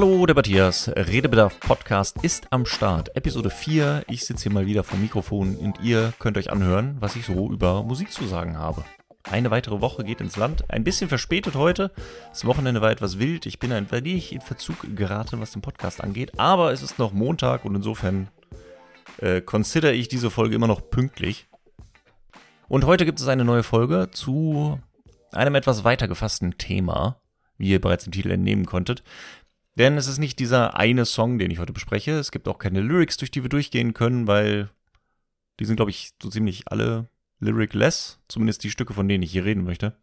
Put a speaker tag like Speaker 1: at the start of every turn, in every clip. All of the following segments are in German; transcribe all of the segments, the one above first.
Speaker 1: Hallo, der Matthias. Redebedarf Podcast ist am Start. Episode 4. Ich sitze hier mal wieder vom Mikrofon und ihr könnt euch anhören, was ich so über Musik zu sagen habe. Eine weitere Woche geht ins Land. Ein bisschen verspätet heute. Das Wochenende war etwas wild. Ich bin ein wenig in Verzug geraten, was den Podcast angeht. Aber es ist noch Montag und insofern äh, consider ich diese Folge immer noch pünktlich. Und heute gibt es eine neue Folge zu einem etwas weiter gefassten Thema, wie ihr bereits im Titel entnehmen konntet. Denn es ist nicht dieser eine Song, den ich heute bespreche. Es gibt auch keine Lyrics, durch die wir durchgehen können, weil die sind, glaube ich, so ziemlich alle lyricless. Zumindest die Stücke, von denen ich hier reden möchte.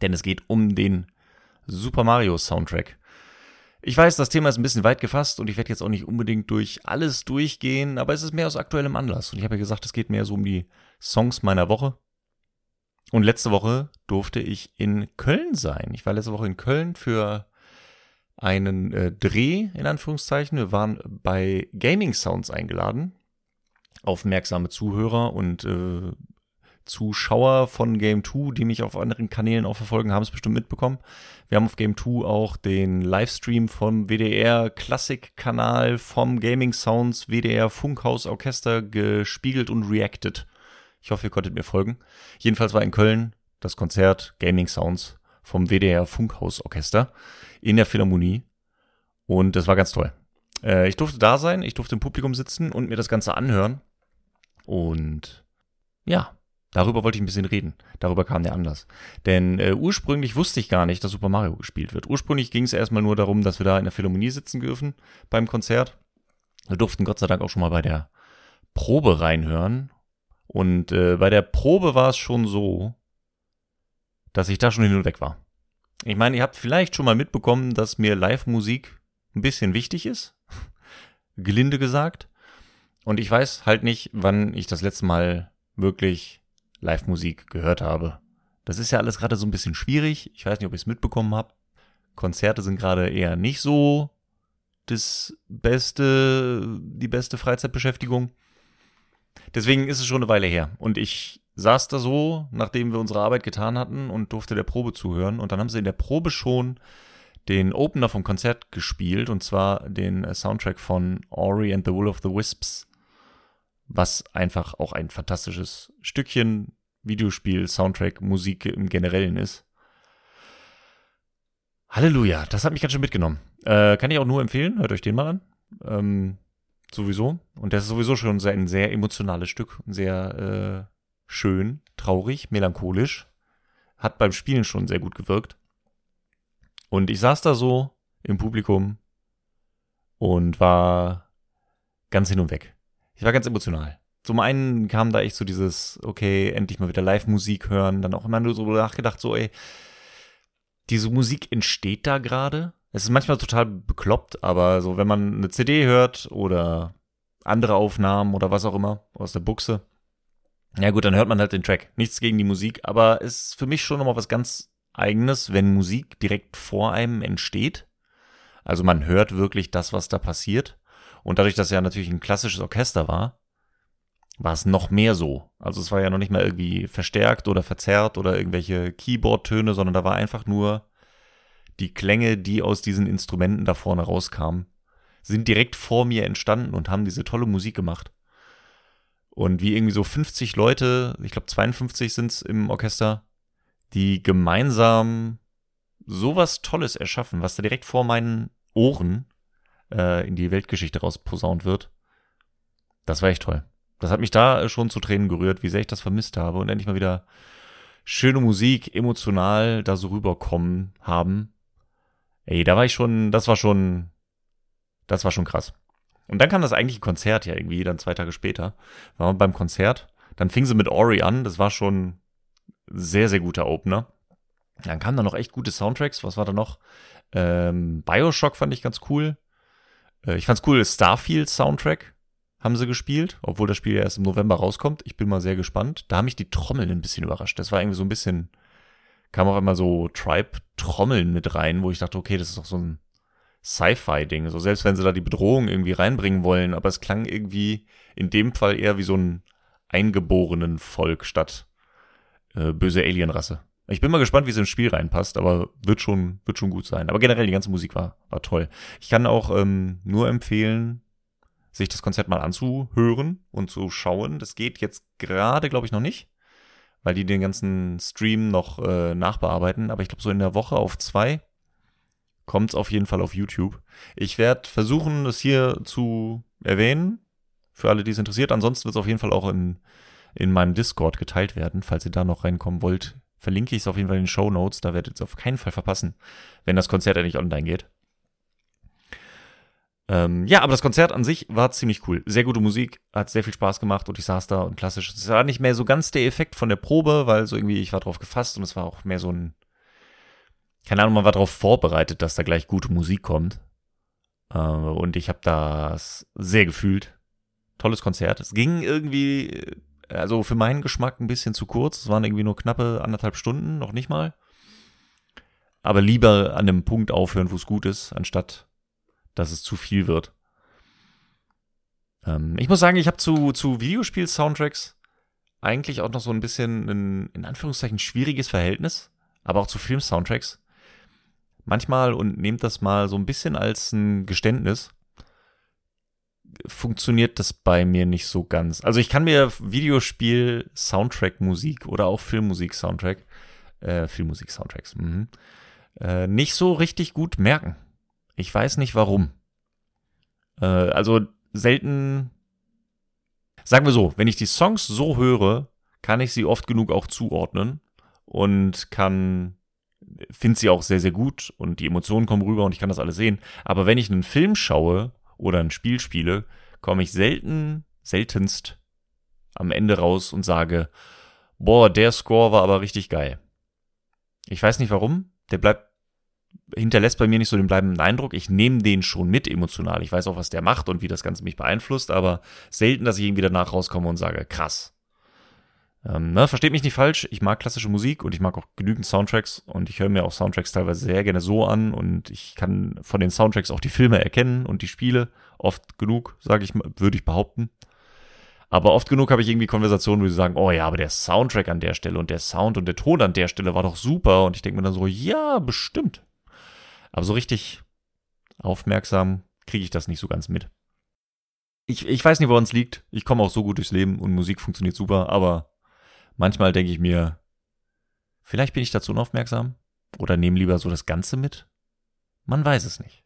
Speaker 1: Denn es geht um den Super Mario Soundtrack. Ich weiß, das Thema ist ein bisschen weit gefasst und ich werde jetzt auch nicht unbedingt durch alles durchgehen, aber es ist mehr aus aktuellem Anlass. Und ich habe ja gesagt, es geht mehr so um die Songs meiner Woche. Und letzte Woche durfte ich in Köln sein. Ich war letzte Woche in Köln für einen äh, Dreh, in Anführungszeichen. Wir waren bei Gaming Sounds eingeladen. Aufmerksame Zuhörer und äh, Zuschauer von Game 2, die mich auf anderen Kanälen auch verfolgen, haben es bestimmt mitbekommen. Wir haben auf Game 2 auch den Livestream vom WDR Klassik-Kanal vom Gaming Sounds WDR Funkhaus Orchester gespiegelt und reacted. Ich hoffe, ihr konntet mir folgen. Jedenfalls war in Köln das Konzert Gaming Sounds vom WDR Funkhaus Orchester in der Philharmonie. Und das war ganz toll. Äh, ich durfte da sein, ich durfte im Publikum sitzen und mir das Ganze anhören. Und ja, darüber wollte ich ein bisschen reden. Darüber kam der Anlass. Denn äh, ursprünglich wusste ich gar nicht, dass Super Mario gespielt wird. Ursprünglich ging es erstmal nur darum, dass wir da in der Philharmonie sitzen dürfen beim Konzert. Wir durften Gott sei Dank auch schon mal bei der Probe reinhören. Und äh, bei der Probe war es schon so, dass ich da schon hin und weg war. Ich meine, ihr habt vielleicht schon mal mitbekommen, dass mir Live-Musik ein bisschen wichtig ist. Gelinde gesagt. Und ich weiß halt nicht, wann ich das letzte Mal wirklich Live-Musik gehört habe. Das ist ja alles gerade so ein bisschen schwierig. Ich weiß nicht, ob ihr es mitbekommen habt. Konzerte sind gerade eher nicht so das beste, die beste Freizeitbeschäftigung. Deswegen ist es schon eine Weile her. Und ich saß da so, nachdem wir unsere Arbeit getan hatten und durfte der Probe zuhören. Und dann haben sie in der Probe schon den Opener vom Konzert gespielt, und zwar den Soundtrack von Ori and the Will of the Wisps, was einfach auch ein fantastisches Stückchen Videospiel, Soundtrack, Musik im Generellen ist. Halleluja, das hat mich ganz schön mitgenommen. Äh, kann ich auch nur empfehlen, hört euch den mal an. Ähm, sowieso. Und das ist sowieso schon ein sehr emotionales Stück, ein sehr äh, schön, traurig, melancholisch. Hat beim Spielen schon sehr gut gewirkt. Und ich saß da so im Publikum und war ganz hin und weg. Ich war ganz emotional. Zum einen kam da echt so dieses, okay, endlich mal wieder Live-Musik hören, dann auch immer nur so nachgedacht, so, ey, diese Musik entsteht da gerade. Es ist manchmal total bekloppt, aber so, wenn man eine CD hört oder andere Aufnahmen oder was auch immer aus der Buchse, ja gut, dann hört man halt den Track. Nichts gegen die Musik, aber es ist für mich schon nochmal was ganz eigenes, wenn Musik direkt vor einem entsteht. Also man hört wirklich das, was da passiert. Und dadurch, dass ja natürlich ein klassisches Orchester war, war es noch mehr so. Also es war ja noch nicht mal irgendwie verstärkt oder verzerrt oder irgendwelche Keyboard-Töne, sondern da war einfach nur die Klänge, die aus diesen Instrumenten da vorne rauskamen, sind direkt vor mir entstanden und haben diese tolle Musik gemacht. Und wie irgendwie so 50 Leute, ich glaube 52 sind es im Orchester, die gemeinsam sowas Tolles erschaffen, was da direkt vor meinen Ohren äh, in die Weltgeschichte rausposaunt wird. Das war echt toll. Das hat mich da schon zu Tränen gerührt, wie sehr ich das vermisst habe und endlich mal wieder schöne Musik, emotional da so rüberkommen haben. Ey, da war ich schon, das war schon, das war schon krass. Und dann kam das eigentliche Konzert ja irgendwie, dann zwei Tage später. Wir beim Konzert. Dann fing sie mit Ori an. Das war schon sehr, sehr guter Opener. Dann kamen da noch echt gute Soundtracks. Was war da noch? Ähm, Bioshock fand ich ganz cool. Äh, ich fand's cool, Starfield Soundtrack haben sie gespielt, obwohl das Spiel ja erst im November rauskommt. Ich bin mal sehr gespannt. Da haben mich die Trommeln ein bisschen überrascht. Das war irgendwie so ein bisschen, kam auch immer so Tribe-Trommeln mit rein, wo ich dachte, okay, das ist doch so ein Sci-Fi-Ding. So selbst wenn sie da die Bedrohung irgendwie reinbringen wollen, aber es klang irgendwie in dem Fall eher wie so ein eingeborenen Volk statt äh, böse Alienrasse. Ich bin mal gespannt, wie es ins Spiel reinpasst, aber wird schon, wird schon gut sein. Aber generell, die ganze Musik war, war toll. Ich kann auch ähm, nur empfehlen, sich das Konzert mal anzuhören und zu schauen. Das geht jetzt gerade, glaube ich, noch nicht, weil die den ganzen Stream noch äh, nachbearbeiten. Aber ich glaube, so in der Woche auf zwei kommt es auf jeden Fall auf YouTube. Ich werde versuchen, das hier zu erwähnen, für alle, die es interessiert. Ansonsten wird es auf jeden Fall auch in, in meinem Discord geteilt werden. Falls ihr da noch reinkommen wollt, verlinke ich es auf jeden Fall in den Show Notes. Da werdet ihr es auf keinen Fall verpassen, wenn das Konzert endlich online geht. Ähm, ja, aber das Konzert an sich war ziemlich cool. Sehr gute Musik, hat sehr viel Spaß gemacht und ich saß da und klassisch. Es war nicht mehr so ganz der Effekt von der Probe, weil so irgendwie ich war drauf gefasst und es war auch mehr so ein, keine Ahnung, man war darauf vorbereitet, dass da gleich gute Musik kommt. Äh, und ich habe das sehr gefühlt. Tolles Konzert. Es ging irgendwie, also für meinen Geschmack ein bisschen zu kurz. Es waren irgendwie nur knappe anderthalb Stunden, noch nicht mal. Aber lieber an dem Punkt aufhören, wo es gut ist, anstatt dass es zu viel wird. Ähm, ich muss sagen, ich habe zu, zu Videospiel-Soundtracks eigentlich auch noch so ein bisschen ein, in Anführungszeichen, schwieriges Verhältnis, aber auch zu Film-Soundtracks. Manchmal, und nehmt das mal so ein bisschen als ein Geständnis, funktioniert das bei mir nicht so ganz. Also ich kann mir Videospiel, Soundtrack-Musik oder auch Filmmusik-Soundtrack, äh, Filmmusik-Soundtracks, mhm, äh, nicht so richtig gut merken. Ich weiß nicht warum. Äh, also selten. Sagen wir so, wenn ich die Songs so höre, kann ich sie oft genug auch zuordnen und kann finde sie auch sehr, sehr gut und die Emotionen kommen rüber und ich kann das alles sehen. Aber wenn ich einen Film schaue oder ein Spiel spiele, komme ich selten, seltenst am Ende raus und sage, boah, der Score war aber richtig geil. Ich weiß nicht warum, der bleibt hinterlässt bei mir nicht so den bleibenden Eindruck. Ich nehme den schon mit emotional. Ich weiß auch, was der macht und wie das Ganze mich beeinflusst, aber selten, dass ich irgendwie danach rauskomme und sage, krass. Ähm, ne, versteht mich nicht falsch, ich mag klassische Musik und ich mag auch genügend Soundtracks und ich höre mir auch Soundtracks teilweise sehr gerne so an und ich kann von den Soundtracks auch die Filme erkennen und die Spiele. Oft genug, sage ich, würde ich behaupten. Aber oft genug habe ich irgendwie Konversationen, wo sie sagen, oh ja, aber der Soundtrack an der Stelle und der Sound und der Ton an der Stelle war doch super. Und ich denke mir dann so, ja, bestimmt. Aber so richtig aufmerksam kriege ich das nicht so ganz mit. Ich, ich weiß nicht, woran es liegt. Ich komme auch so gut durchs Leben und Musik funktioniert super, aber manchmal denke ich mir, vielleicht bin ich dazu unaufmerksam oder nehme lieber so das Ganze mit. Man weiß es nicht.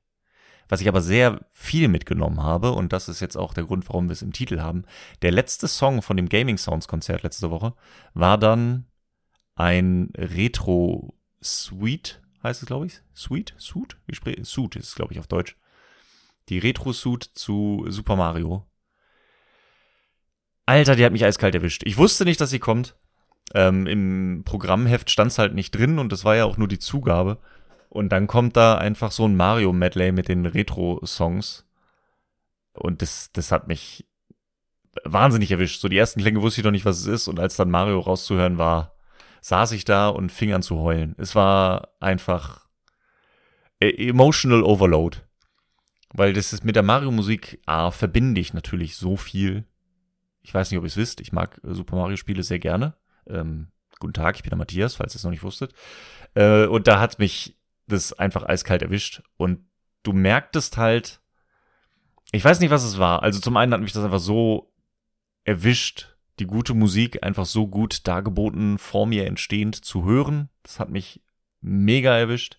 Speaker 1: Was ich aber sehr viel mitgenommen habe, und das ist jetzt auch der Grund, warum wir es im Titel haben, der letzte Song von dem Gaming Sounds Konzert letzte Woche war dann ein Retro Suite heißt es, glaube ich. Suite? Suit? Suit ist glaube ich, auf Deutsch. Die Retro-Suit zu Super Mario. Alter, die hat mich eiskalt erwischt. Ich wusste nicht, dass sie kommt. Ähm, Im Programmheft stand es halt nicht drin und das war ja auch nur die Zugabe. Und dann kommt da einfach so ein Mario-Medley mit den Retro-Songs. Und das, das hat mich wahnsinnig erwischt. So die ersten Klänge wusste ich noch nicht, was es ist. Und als dann Mario rauszuhören war, saß ich da und fing an zu heulen. Es war einfach e-, emotional overload. Weil das ist mit der Mario-Musik, ah, verbinde ich natürlich so viel. Ich weiß nicht, ob ihr es wisst. Ich mag äh, Super Mario-Spiele sehr gerne. Ähm, guten Tag, ich bin der Matthias, falls ihr es noch nicht wusstet. Äh, und da hat mich das einfach eiskalt erwischt. Und du merktest halt, ich weiß nicht, was es war. Also zum einen hat mich das einfach so erwischt, die gute Musik einfach so gut dargeboten, vor mir entstehend zu hören. Das hat mich mega erwischt.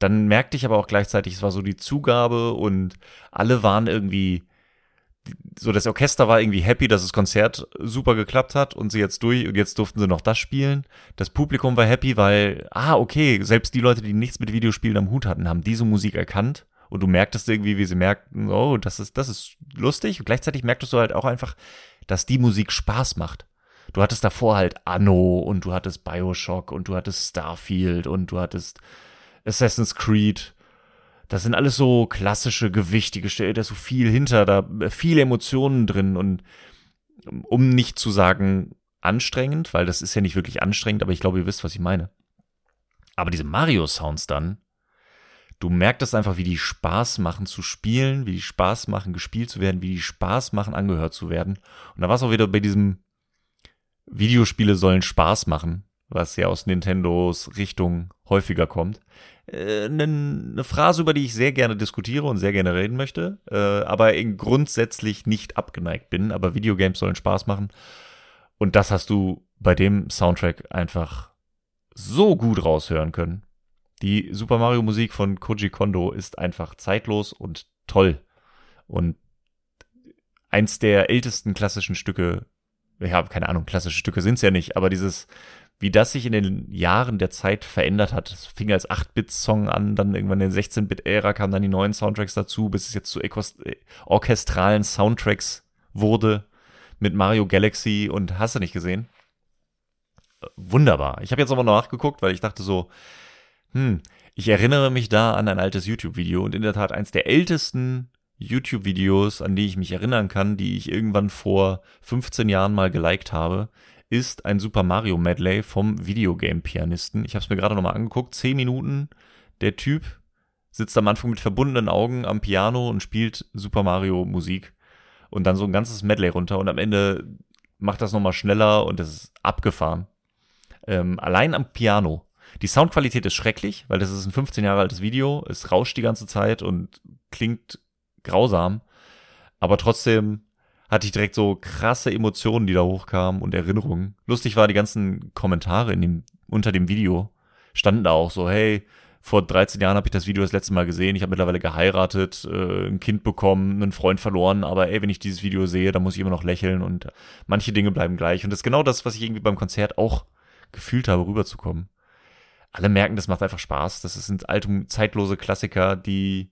Speaker 1: Dann merkte ich aber auch gleichzeitig, es war so die Zugabe und alle waren irgendwie, so das Orchester war irgendwie happy, dass das Konzert super geklappt hat und sie jetzt durch und jetzt durften sie noch das spielen. Das Publikum war happy, weil, ah, okay, selbst die Leute, die nichts mit Videospielen am Hut hatten, haben diese Musik erkannt und du merktest irgendwie, wie sie merkten, oh, das ist, das ist lustig. Und gleichzeitig merktest du halt auch einfach, dass die Musik Spaß macht. Du hattest davor halt Anno und du hattest Bioshock und du hattest Starfield und du hattest Assassin's Creed. Das sind alles so klassische, gewichtige Stellen, da ist so viel hinter, da viele Emotionen drin und um nicht zu sagen anstrengend, weil das ist ja nicht wirklich anstrengend, aber ich glaube, ihr wisst, was ich meine. Aber diese Mario-Sounds dann, du merktest einfach, wie die Spaß machen zu spielen, wie die Spaß machen gespielt zu werden, wie die Spaß machen angehört zu werden. Und da war es auch wieder bei diesem Videospiele sollen Spaß machen. Was ja aus Nintendos Richtung häufiger kommt. Äh, eine Phrase, über die ich sehr gerne diskutiere und sehr gerne reden möchte, äh, aber grundsätzlich nicht abgeneigt bin. Aber Videogames sollen Spaß machen. Und das hast du bei dem Soundtrack einfach so gut raushören können. Die Super Mario Musik von Koji Kondo ist einfach zeitlos und toll. Und eins der ältesten klassischen Stücke, ja, keine Ahnung, klassische Stücke sind's ja nicht, aber dieses, wie das sich in den Jahren der Zeit verändert hat. Es fing als 8-Bit-Song an, dann irgendwann in der 16-Bit-Ära kamen dann die neuen Soundtracks dazu, bis es jetzt zu orchestralen Soundtracks wurde mit Mario Galaxy und hast du nicht gesehen? Wunderbar. Ich habe jetzt aber noch nachgeguckt, weil ich dachte so, hm, ich erinnere mich da an ein altes YouTube-Video und in der Tat eins der ältesten YouTube-Videos, an die ich mich erinnern kann, die ich irgendwann vor 15 Jahren mal geliked habe, ist ein Super Mario Medley vom Videogame-Pianisten. Ich habe es mir gerade nochmal angeguckt. 10 Minuten. Der Typ sitzt am Anfang mit verbundenen Augen am Piano und spielt Super Mario Musik. Und dann so ein ganzes Medley runter und am Ende macht das nochmal schneller und es ist abgefahren. Ähm, allein am Piano die Soundqualität ist schrecklich, weil das ist ein 15 Jahre altes Video. Es rauscht die ganze Zeit und klingt grausam. Aber trotzdem hatte ich direkt so krasse Emotionen, die da hochkamen und Erinnerungen. Lustig war, die ganzen Kommentare in dem, unter dem Video standen da auch so, hey, vor 13 Jahren habe ich das Video das letzte Mal gesehen, ich habe mittlerweile geheiratet, äh, ein Kind bekommen, einen Freund verloren, aber ey, wenn ich dieses Video sehe, dann muss ich immer noch lächeln und manche Dinge bleiben gleich. Und das ist genau das, was ich irgendwie beim Konzert auch gefühlt habe, rüberzukommen alle merken, das macht einfach Spaß. Das sind alte, zeitlose Klassiker, die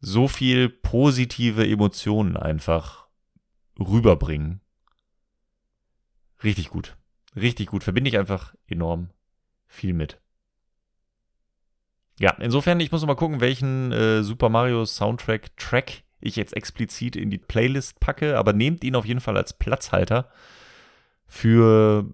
Speaker 1: so viel positive Emotionen einfach rüberbringen. Richtig gut. Richtig gut. Verbinde ich einfach enorm viel mit. Ja, insofern, ich muss mal gucken, welchen äh, Super Mario Soundtrack Track ich jetzt explizit in die Playlist packe, aber nehmt ihn auf jeden Fall als Platzhalter für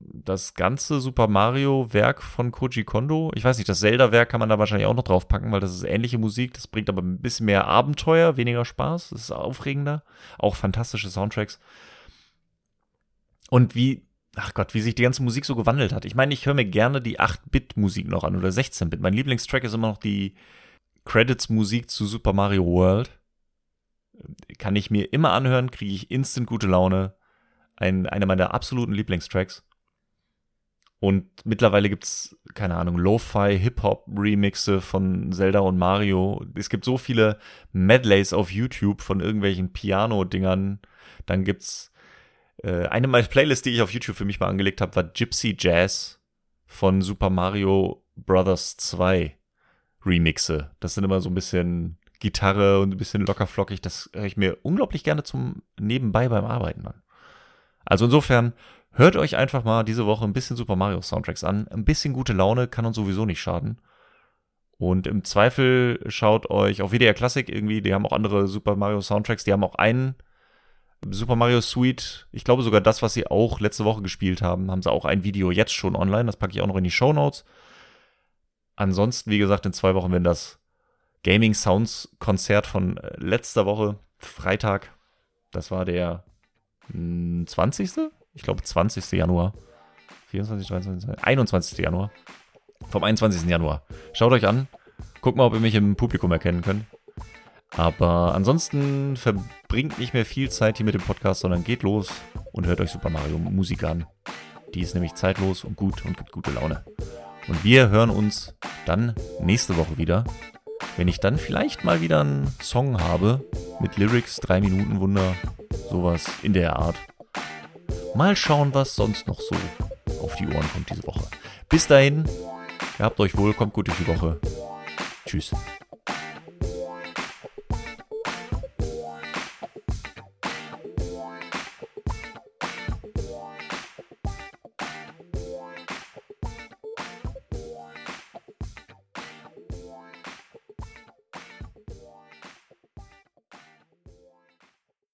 Speaker 1: das ganze Super Mario-Werk von Koji Kondo. Ich weiß nicht, das Zelda-Werk kann man da wahrscheinlich auch noch draufpacken, weil das ist ähnliche Musik. Das bringt aber ein bisschen mehr Abenteuer, weniger Spaß. Das ist aufregender. Auch fantastische Soundtracks. Und wie, ach Gott, wie sich die ganze Musik so gewandelt hat. Ich meine, ich höre mir gerne die 8-Bit-Musik noch an oder 16-Bit. Mein Lieblingstrack ist immer noch die Credits-Musik zu Super Mario World. Kann ich mir immer anhören, kriege ich instant gute Laune. Ein, einer meiner absoluten Lieblingstracks. Und mittlerweile gibt's keine Ahnung, Lo-Fi, Hip-Hop-Remixe von Zelda und Mario. Es gibt so viele Medleys auf YouTube von irgendwelchen Piano-Dingern. Dann gibt's äh, eine meiner Playlists, die ich auf YouTube für mich mal angelegt habe, war Gypsy Jazz von Super Mario Brothers 2 Remixe. Das sind immer so ein bisschen Gitarre und ein bisschen lockerflockig. Das höre ich mir unglaublich gerne zum Nebenbei beim Arbeiten an. Also insofern Hört euch einfach mal diese Woche ein bisschen Super Mario Soundtracks an. Ein bisschen gute Laune kann uns sowieso nicht schaden. Und im Zweifel schaut euch auf WDR Classic irgendwie, die haben auch andere Super Mario Soundtracks, die haben auch einen Super Mario Suite, ich glaube sogar das, was sie auch letzte Woche gespielt haben, haben sie auch ein Video jetzt schon online, das packe ich auch noch in die Show Notes. Ansonsten, wie gesagt, in zwei Wochen, wenn das Gaming Sounds Konzert von äh, letzter Woche, Freitag, das war der 20 ich glaube 20. Januar. 24, 23, 21. Januar. Vom 21. Januar. Schaut euch an. Guckt mal, ob ihr mich im Publikum erkennen könnt. Aber ansonsten verbringt nicht mehr viel Zeit hier mit dem Podcast, sondern geht los und hört euch Super Mario Musik an. Die ist nämlich zeitlos und gut und gibt gute Laune. Und wir hören uns dann nächste Woche wieder, wenn ich dann vielleicht mal wieder einen Song habe mit Lyrics, 3 Minuten Wunder, sowas in der Art. Mal schauen, was sonst noch so auf die Ohren kommt diese Woche. Bis dahin, habt euch wohl, kommt gut durch die Woche. Tschüss.